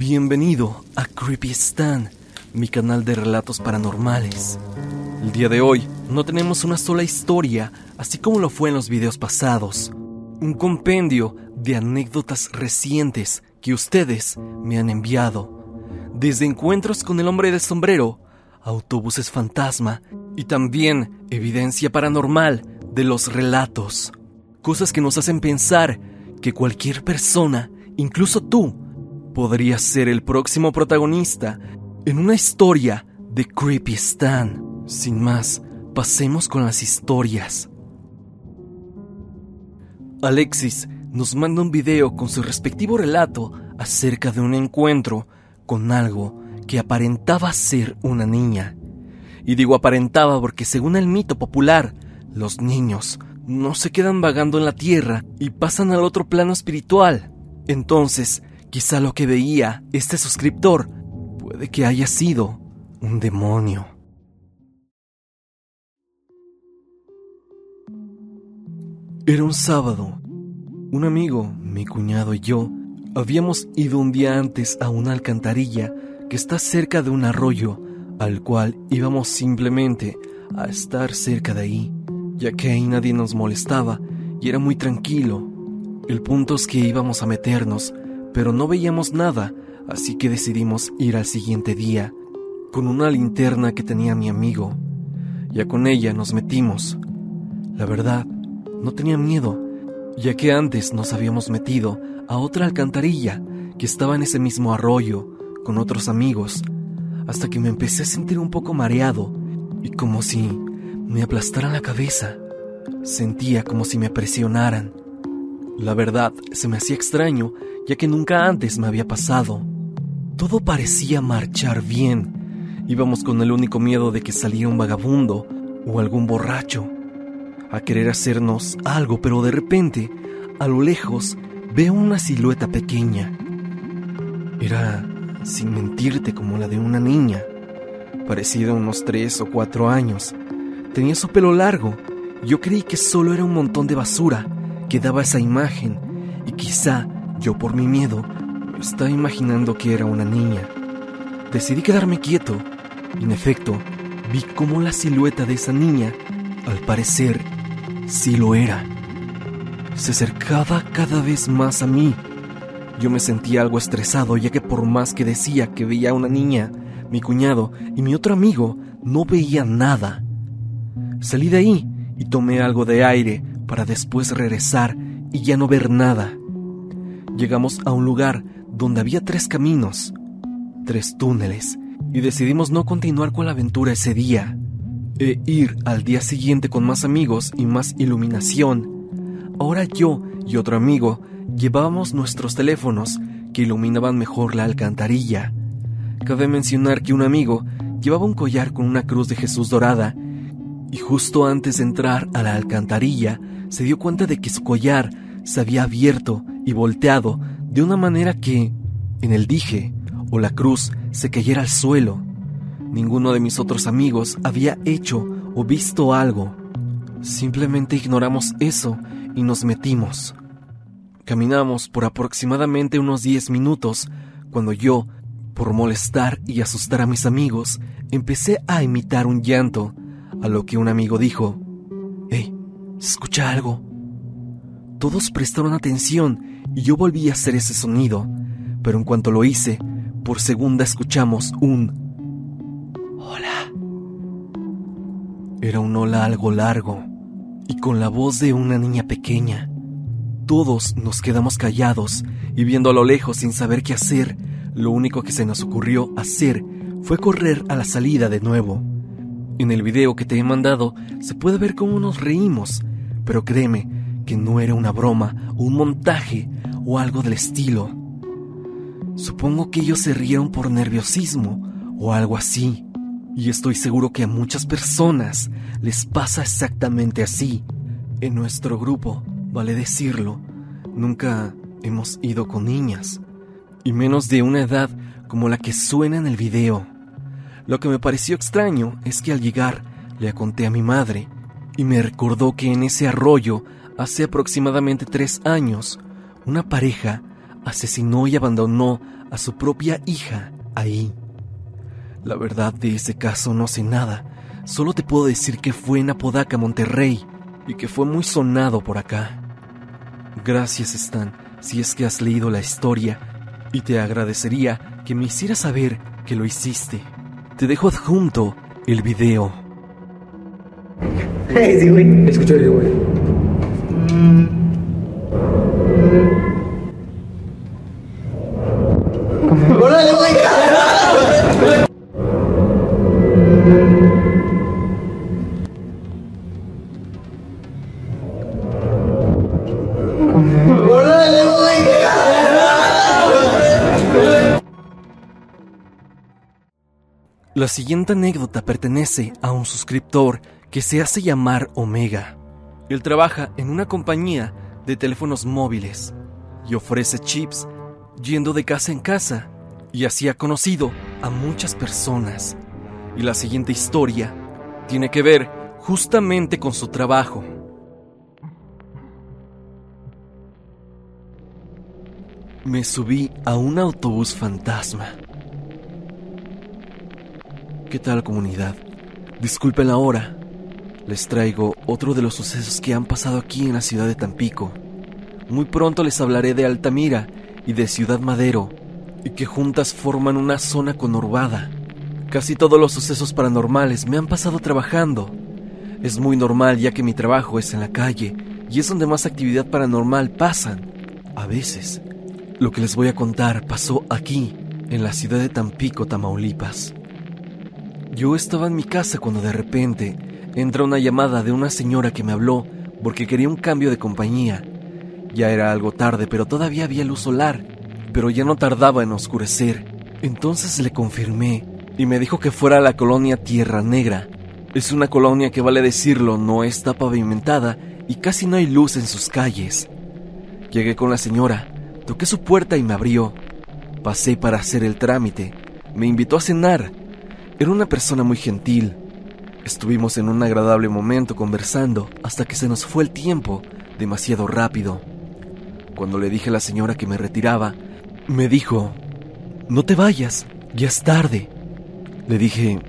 Bienvenido a Creepy Stan, mi canal de relatos paranormales. El día de hoy no tenemos una sola historia, así como lo fue en los videos pasados. Un compendio de anécdotas recientes que ustedes me han enviado. Desde encuentros con el hombre del sombrero, autobuses fantasma y también evidencia paranormal de los relatos. Cosas que nos hacen pensar que cualquier persona, incluso tú, podría ser el próximo protagonista en una historia de Creepy Stan. Sin más, pasemos con las historias. Alexis nos manda un video con su respectivo relato acerca de un encuentro con algo que aparentaba ser una niña. Y digo aparentaba porque según el mito popular, los niños no se quedan vagando en la tierra y pasan al otro plano espiritual. Entonces, quizá lo que veía este suscriptor puede que haya sido un demonio. Era un sábado. Un amigo, mi cuñado y yo habíamos ido un día antes a una alcantarilla que está cerca de un arroyo al cual íbamos simplemente a estar cerca de ahí ya que ahí nadie nos molestaba y era muy tranquilo. El punto es que íbamos a meternos, pero no veíamos nada, así que decidimos ir al siguiente día, con una linterna que tenía mi amigo. Ya con ella nos metimos. La verdad, no tenía miedo, ya que antes nos habíamos metido a otra alcantarilla que estaba en ese mismo arroyo, con otros amigos, hasta que me empecé a sentir un poco mareado y como si me aplastaran la cabeza. Sentía como si me presionaran. La verdad, se me hacía extraño, ya que nunca antes me había pasado. Todo parecía marchar bien. Íbamos con el único miedo de que saliera un vagabundo o algún borracho a querer hacernos algo, pero de repente, a lo lejos, veo una silueta pequeña. Era, sin mentirte, como la de una niña, parecida a unos tres o cuatro años, Tenía su pelo largo. Yo creí que solo era un montón de basura que daba esa imagen y quizá yo por mi miedo estaba imaginando que era una niña. Decidí quedarme quieto en efecto vi cómo la silueta de esa niña, al parecer, sí lo era. Se acercaba cada vez más a mí. Yo me sentía algo estresado ya que por más que decía que veía a una niña, mi cuñado y mi otro amigo no veían nada. Salí de ahí y tomé algo de aire para después regresar y ya no ver nada. Llegamos a un lugar donde había tres caminos, tres túneles, y decidimos no continuar con la aventura ese día, e ir al día siguiente con más amigos y más iluminación. Ahora yo y otro amigo llevábamos nuestros teléfonos que iluminaban mejor la alcantarilla. Cabe mencionar que un amigo llevaba un collar con una cruz de Jesús dorada y justo antes de entrar a la alcantarilla se dio cuenta de que su collar se había abierto y volteado de una manera que, en el dije o la cruz, se cayera al suelo. Ninguno de mis otros amigos había hecho o visto algo. Simplemente ignoramos eso y nos metimos. Caminamos por aproximadamente unos 10 minutos cuando yo, por molestar y asustar a mis amigos, empecé a imitar un llanto a lo que un amigo dijo, ¡Hey! ¿Se escucha algo? Todos prestaron atención y yo volví a hacer ese sonido, pero en cuanto lo hice, por segunda escuchamos un Hola. Era un hola algo largo y con la voz de una niña pequeña. Todos nos quedamos callados y viendo a lo lejos sin saber qué hacer, lo único que se nos ocurrió hacer fue correr a la salida de nuevo. En el video que te he mandado se puede ver cómo nos reímos, pero créeme que no era una broma, un montaje o algo del estilo. Supongo que ellos se rieron por nerviosismo o algo así, y estoy seguro que a muchas personas les pasa exactamente así. En nuestro grupo, vale decirlo, nunca hemos ido con niñas, y menos de una edad como la que suena en el video. Lo que me pareció extraño es que al llegar le conté a mi madre y me recordó que en ese arroyo, hace aproximadamente tres años, una pareja asesinó y abandonó a su propia hija ahí. La verdad de ese caso no sé nada, solo te puedo decir que fue en Apodaca, Monterrey, y que fue muy sonado por acá. Gracias, Stan, si es que has leído la historia, y te agradecería que me hicieras saber que lo hiciste. Te dejo adjunto el video. Sí, güey. Escucha el video, güey. ¡Órale, güey! ¡Órale, güey! La siguiente anécdota pertenece a un suscriptor que se hace llamar Omega. Él trabaja en una compañía de teléfonos móviles y ofrece chips yendo de casa en casa y así ha conocido a muchas personas. Y la siguiente historia tiene que ver justamente con su trabajo. Me subí a un autobús fantasma. ¿Qué tal comunidad? Disculpen la hora. Les traigo otro de los sucesos que han pasado aquí en la ciudad de Tampico. Muy pronto les hablaré de Altamira y de Ciudad Madero, y que juntas forman una zona conurbada. Casi todos los sucesos paranormales me han pasado trabajando. Es muy normal ya que mi trabajo es en la calle y es donde más actividad paranormal pasan. A veces. Lo que les voy a contar pasó aquí, en la ciudad de Tampico, Tamaulipas. Yo estaba en mi casa cuando de repente entra una llamada de una señora que me habló porque quería un cambio de compañía. Ya era algo tarde, pero todavía había luz solar, pero ya no tardaba en oscurecer. Entonces le confirmé y me dijo que fuera a la colonia Tierra Negra. Es una colonia que vale decirlo, no está pavimentada y casi no hay luz en sus calles. Llegué con la señora, toqué su puerta y me abrió. Pasé para hacer el trámite. Me invitó a cenar. Era una persona muy gentil. Estuvimos en un agradable momento conversando hasta que se nos fue el tiempo demasiado rápido. Cuando le dije a la señora que me retiraba, me dijo, no te vayas, ya es tarde. Le dije,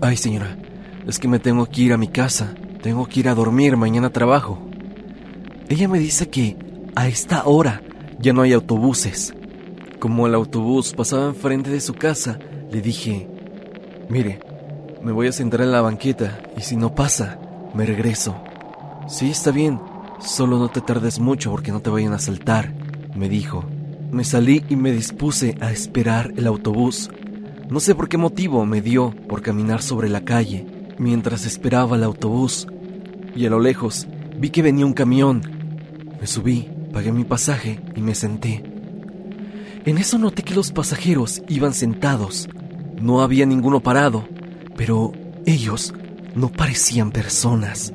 ay señora, es que me tengo que ir a mi casa, tengo que ir a dormir, mañana trabajo. Ella me dice que a esta hora ya no hay autobuses. Como el autobús pasaba enfrente de su casa, le dije, mire, me voy a sentar en la banqueta y si no pasa, me regreso. Sí, está bien, solo no te tardes mucho porque no te vayan a saltar, me dijo. Me salí y me dispuse a esperar el autobús. No sé por qué motivo me dio por caminar sobre la calle mientras esperaba el autobús. Y a lo lejos vi que venía un camión. Me subí, pagué mi pasaje y me senté. En eso noté que los pasajeros iban sentados. No había ninguno parado, pero ellos no parecían personas,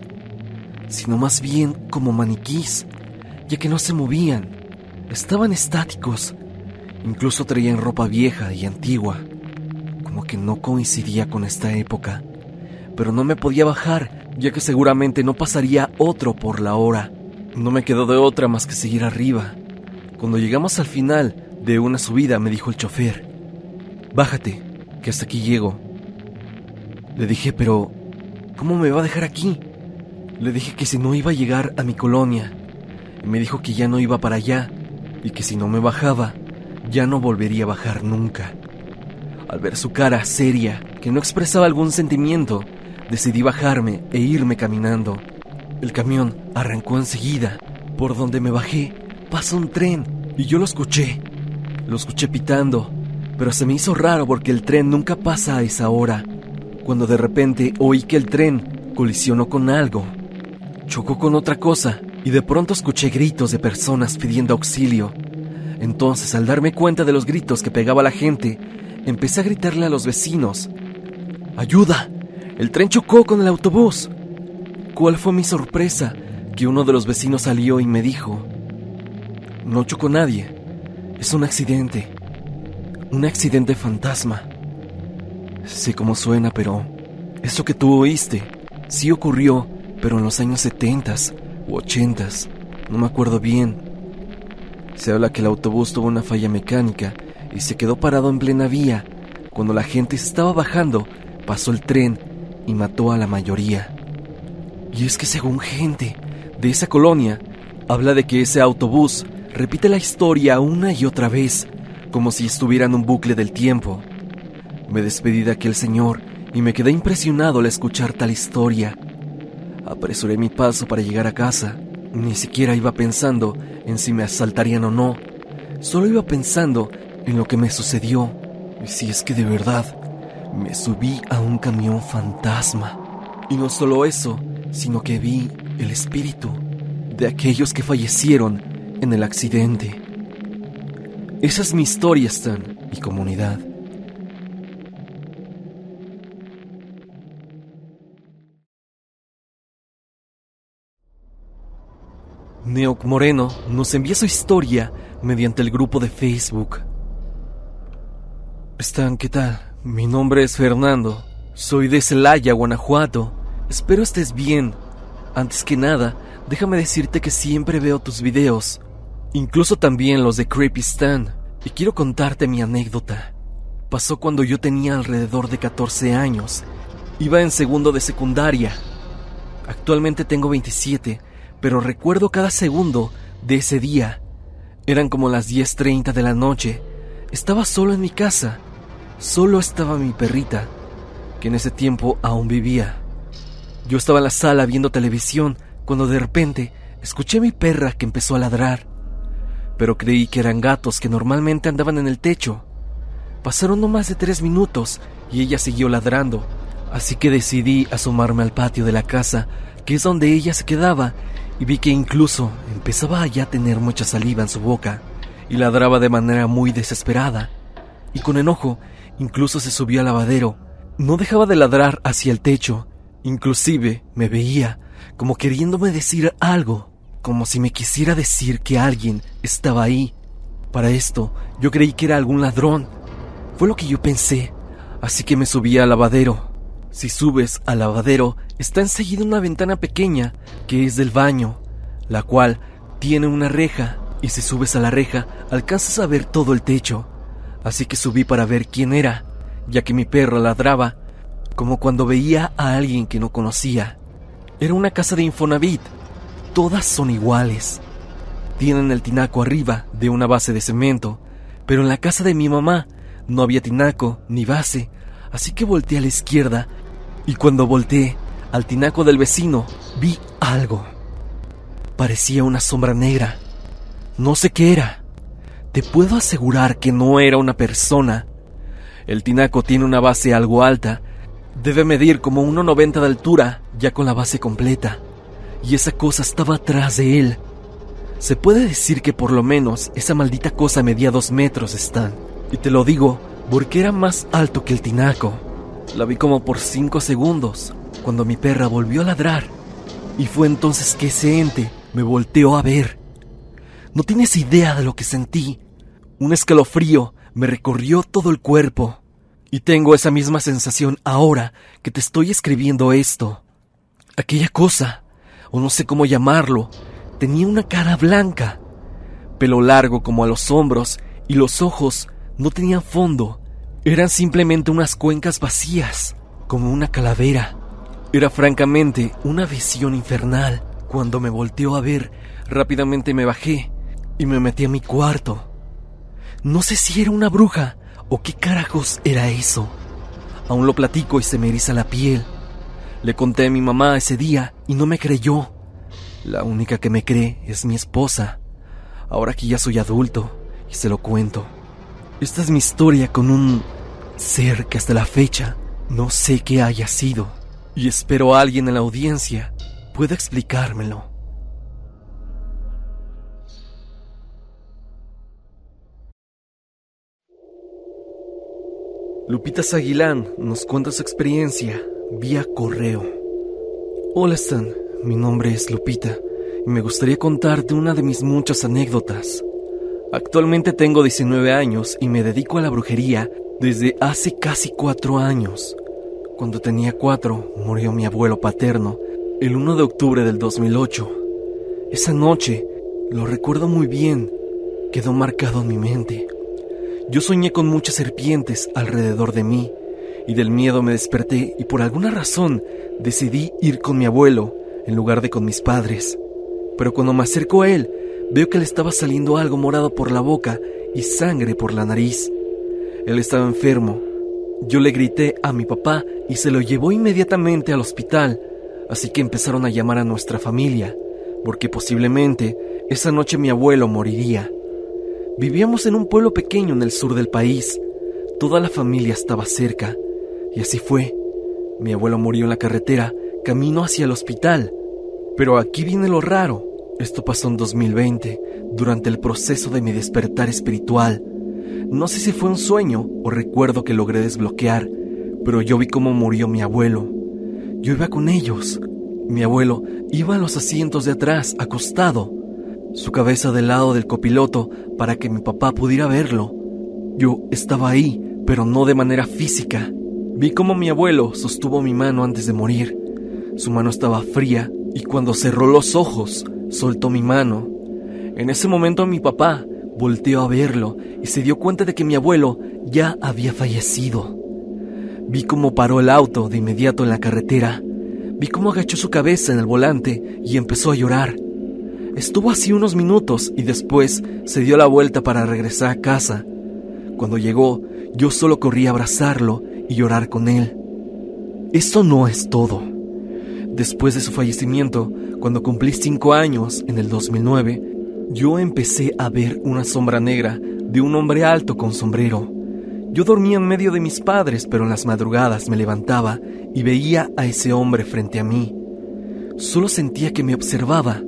sino más bien como maniquís, ya que no se movían, estaban estáticos, incluso traían ropa vieja y antigua, como que no coincidía con esta época, pero no me podía bajar, ya que seguramente no pasaría otro por la hora. No me quedó de otra más que seguir arriba. Cuando llegamos al final de una subida me dijo el chofer, bájate, que hasta aquí llego. Le dije, pero, ¿cómo me va a dejar aquí? Le dije que si no iba a llegar a mi colonia. Y me dijo que ya no iba para allá y que si no me bajaba, ya no volvería a bajar nunca. Al ver su cara seria, que no expresaba algún sentimiento, decidí bajarme e irme caminando. El camión arrancó enseguida. Por donde me bajé, pasó un tren y yo lo escuché. Lo escuché pitando, pero se me hizo raro porque el tren nunca pasa a esa hora. Cuando de repente oí que el tren colisionó con algo. Chocó con otra cosa y de pronto escuché gritos de personas pidiendo auxilio. Entonces, al darme cuenta de los gritos que pegaba la gente, empecé a gritarle a los vecinos. ¡Ayuda! El tren chocó con el autobús. ¿Cuál fue mi sorpresa? Que uno de los vecinos salió y me dijo, no chocó nadie, es un accidente, un accidente fantasma. Sé cómo suena, pero eso que tú oíste sí ocurrió, pero en los años 70 u 80, no me acuerdo bien. Se habla que el autobús tuvo una falla mecánica y se quedó parado en plena vía. Cuando la gente estaba bajando, pasó el tren y mató a la mayoría. Y es que según gente de esa colonia, habla de que ese autobús repite la historia una y otra vez, como si estuviera en un bucle del tiempo. Me despedí de aquel señor y me quedé impresionado al escuchar tal historia. Apresuré mi paso para llegar a casa. Ni siquiera iba pensando en si me asaltarían o no. Solo iba pensando en lo que me sucedió. Y si es que de verdad me subí a un camión fantasma. Y no solo eso, sino que vi el espíritu de aquellos que fallecieron en el accidente. Esa es mi historia, Stan, mi comunidad. Neoc Moreno nos envía su historia mediante el grupo de Facebook. Stan, ¿qué tal? Mi nombre es Fernando. Soy de Celaya, Guanajuato. Espero estés bien. Antes que nada, déjame decirte que siempre veo tus videos, incluso también los de Creepy Stan, y quiero contarte mi anécdota. Pasó cuando yo tenía alrededor de 14 años. Iba en segundo de secundaria. Actualmente tengo 27 pero recuerdo cada segundo de ese día. Eran como las 10.30 de la noche. Estaba solo en mi casa. Solo estaba mi perrita, que en ese tiempo aún vivía. Yo estaba en la sala viendo televisión cuando de repente escuché a mi perra que empezó a ladrar. Pero creí que eran gatos que normalmente andaban en el techo. Pasaron no más de tres minutos y ella siguió ladrando, así que decidí asomarme al patio de la casa, que es donde ella se quedaba, y vi que incluso empezaba ya a tener mucha saliva en su boca y ladraba de manera muy desesperada. Y con enojo, incluso se subió al lavadero. No dejaba de ladrar hacia el techo. Inclusive me veía como queriéndome decir algo, como si me quisiera decir que alguien estaba ahí. Para esto, yo creí que era algún ladrón. Fue lo que yo pensé, así que me subí al lavadero. Si subes al lavadero, está enseguida una ventana pequeña que es del baño, la cual tiene una reja, y si subes a la reja, alcanzas a ver todo el techo. Así que subí para ver quién era, ya que mi perro ladraba, como cuando veía a alguien que no conocía. Era una casa de Infonavit. Todas son iguales. Tienen el tinaco arriba de una base de cemento, pero en la casa de mi mamá no había tinaco ni base, así que volteé a la izquierda y cuando volteé al tinaco del vecino, vi algo. Parecía una sombra negra. No sé qué era. Te puedo asegurar que no era una persona. El tinaco tiene una base algo alta. Debe medir como 1,90 de altura, ya con la base completa. Y esa cosa estaba atrás de él. Se puede decir que por lo menos esa maldita cosa medía dos metros, Stan. Y te lo digo porque era más alto que el tinaco. La vi como por cinco segundos, cuando mi perra volvió a ladrar. Y fue entonces que ese ente me volteó a ver. No tienes idea de lo que sentí. Un escalofrío me recorrió todo el cuerpo. Y tengo esa misma sensación ahora que te estoy escribiendo esto. Aquella cosa, o no sé cómo llamarlo, tenía una cara blanca, pelo largo como a los hombros y los ojos no tenían fondo eran simplemente unas cuencas vacías, como una calavera. Era francamente una visión infernal. Cuando me volteó a ver, rápidamente me bajé y me metí a mi cuarto. No sé si era una bruja o qué carajos era eso. Aún lo platico y se me eriza la piel. Le conté a mi mamá ese día y no me creyó. La única que me cree es mi esposa. Ahora que ya soy adulto y se lo cuento. Esta es mi historia con un ser que hasta la fecha no sé qué haya sido y espero alguien en la audiencia pueda explicármelo. Lupita Aguilán nos cuenta su experiencia vía correo. Hola Stan, mi nombre es Lupita y me gustaría contarte una de mis muchas anécdotas. Actualmente tengo 19 años y me dedico a la brujería desde hace casi cuatro años. Cuando tenía cuatro, murió mi abuelo paterno el 1 de octubre del 2008. Esa noche, lo recuerdo muy bien, quedó marcado en mi mente. Yo soñé con muchas serpientes alrededor de mí y del miedo me desperté y por alguna razón decidí ir con mi abuelo en lugar de con mis padres. Pero cuando me acerco a él, veo que le estaba saliendo algo morado por la boca y sangre por la nariz. Él estaba enfermo. Yo le grité a mi papá y se lo llevó inmediatamente al hospital, así que empezaron a llamar a nuestra familia, porque posiblemente esa noche mi abuelo moriría. Vivíamos en un pueblo pequeño en el sur del país. Toda la familia estaba cerca, y así fue. Mi abuelo murió en la carretera, camino hacia el hospital. Pero aquí viene lo raro. Esto pasó en 2020, durante el proceso de mi despertar espiritual. No sé si fue un sueño o recuerdo que logré desbloquear, pero yo vi cómo murió mi abuelo. Yo iba con ellos. Mi abuelo iba a los asientos de atrás, acostado, su cabeza del lado del copiloto para que mi papá pudiera verlo. Yo estaba ahí, pero no de manera física. Vi cómo mi abuelo sostuvo mi mano antes de morir. Su mano estaba fría y cuando cerró los ojos, soltó mi mano. En ese momento mi papá volteó a verlo y se dio cuenta de que mi abuelo ya había fallecido. Vi cómo paró el auto de inmediato en la carretera. Vi cómo agachó su cabeza en el volante y empezó a llorar. Estuvo así unos minutos y después se dio la vuelta para regresar a casa. Cuando llegó, yo solo corrí a abrazarlo y llorar con él. Esto no es todo. Después de su fallecimiento, cuando cumplí cinco años, en el 2009, yo empecé a ver una sombra negra de un hombre alto con sombrero. Yo dormía en medio de mis padres, pero en las madrugadas me levantaba y veía a ese hombre frente a mí. Solo sentía que me observaba.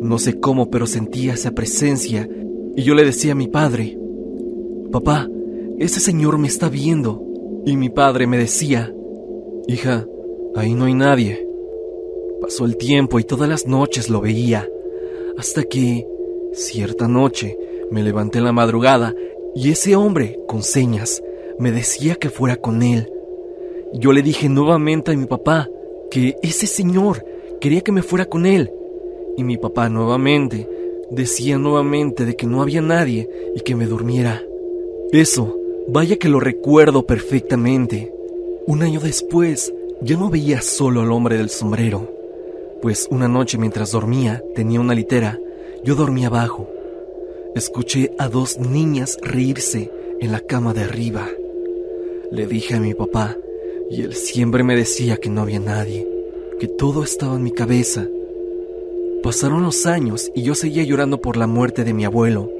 No sé cómo, pero sentía esa presencia y yo le decía a mi padre, Papá, ese señor me está viendo. Y mi padre me decía, Hija, ahí no hay nadie. Pasó el tiempo y todas las noches lo veía, hasta que, cierta noche, me levanté en la madrugada y ese hombre, con señas, me decía que fuera con él. Yo le dije nuevamente a mi papá que ese señor quería que me fuera con él. Y mi papá nuevamente decía nuevamente de que no había nadie y que me durmiera. Eso, vaya que lo recuerdo perfectamente. Un año después, yo no veía solo al hombre del sombrero, pues una noche mientras dormía, tenía una litera, yo dormía abajo. Escuché a dos niñas reírse en la cama de arriba. Le dije a mi papá, y él siempre me decía que no había nadie, que todo estaba en mi cabeza. Pasaron los años y yo seguía llorando por la muerte de mi abuelo.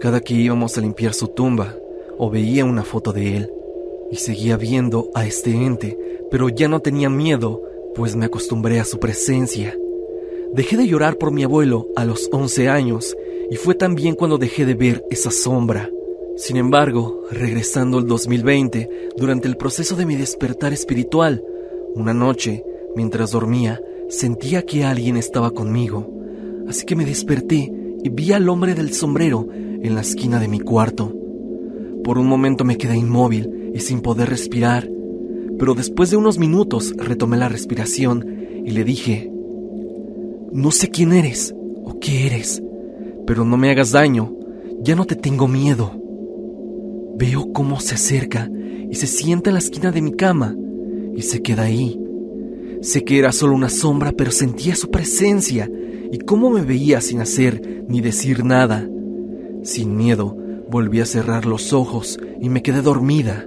Cada que íbamos a limpiar su tumba o veía una foto de él, y seguía viendo a este ente, pero ya no tenía miedo, pues me acostumbré a su presencia. Dejé de llorar por mi abuelo a los 11 años y fue también cuando dejé de ver esa sombra. Sin embargo, regresando al 2020, durante el proceso de mi despertar espiritual, una noche, mientras dormía, sentía que alguien estaba conmigo. Así que me desperté y vi al hombre del sombrero en la esquina de mi cuarto. Por un momento me quedé inmóvil y sin poder respirar, pero después de unos minutos retomé la respiración y le dije, no sé quién eres o qué eres, pero no me hagas daño, ya no te tengo miedo. Veo cómo se acerca y se sienta en la esquina de mi cama y se queda ahí. Sé que era solo una sombra, pero sentía su presencia y cómo me veía sin hacer ni decir nada. Sin miedo, volví a cerrar los ojos y me quedé dormida.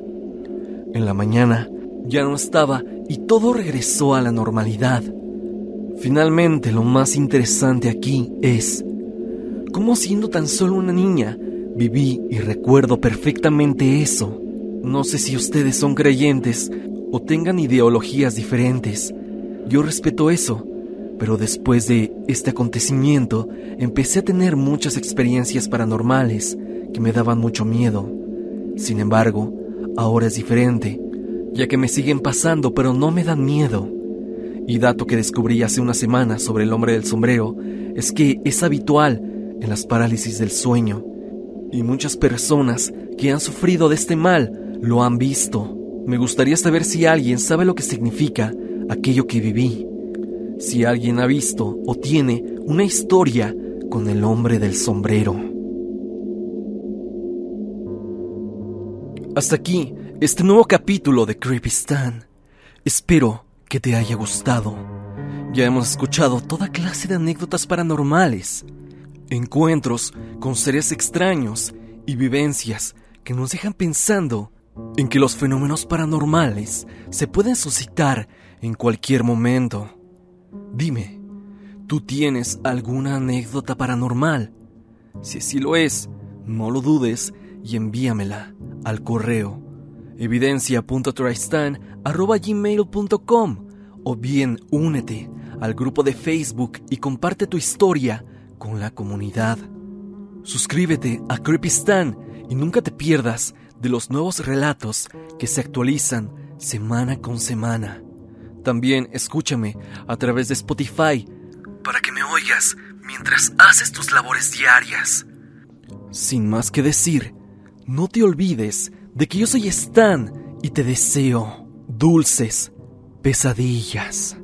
En la mañana ya no estaba y todo regresó a la normalidad. Finalmente, lo más interesante aquí es cómo siendo tan solo una niña, viví y recuerdo perfectamente eso. No sé si ustedes son creyentes o tengan ideologías diferentes. Yo respeto eso, pero después de este acontecimiento empecé a tener muchas experiencias paranormales que me daban mucho miedo. Sin embargo, ahora es diferente, ya que me siguen pasando pero no me dan miedo. Y dato que descubrí hace una semana sobre el hombre del sombrero es que es habitual en las parálisis del sueño. Y muchas personas que han sufrido de este mal lo han visto. Me gustaría saber si alguien sabe lo que significa aquello que viví. Si alguien ha visto o tiene una historia con el hombre del sombrero. Hasta aquí este nuevo capítulo de Creepy Stan. Espero que te haya gustado. Ya hemos escuchado toda clase de anécdotas paranormales, encuentros con seres extraños y vivencias que nos dejan pensando en que los fenómenos paranormales se pueden suscitar en cualquier momento. Dime, ¿tú tienes alguna anécdota paranormal? Si así lo es, no lo dudes y envíamela al correo evidencia.tristan.gmail.com o bien únete al grupo de Facebook y comparte tu historia con la comunidad. Suscríbete a Creepistan y nunca te pierdas de los nuevos relatos que se actualizan semana con semana. También escúchame a través de Spotify para que me oigas mientras haces tus labores diarias. Sin más que decir, no te olvides de que yo soy Stan y te deseo dulces pesadillas.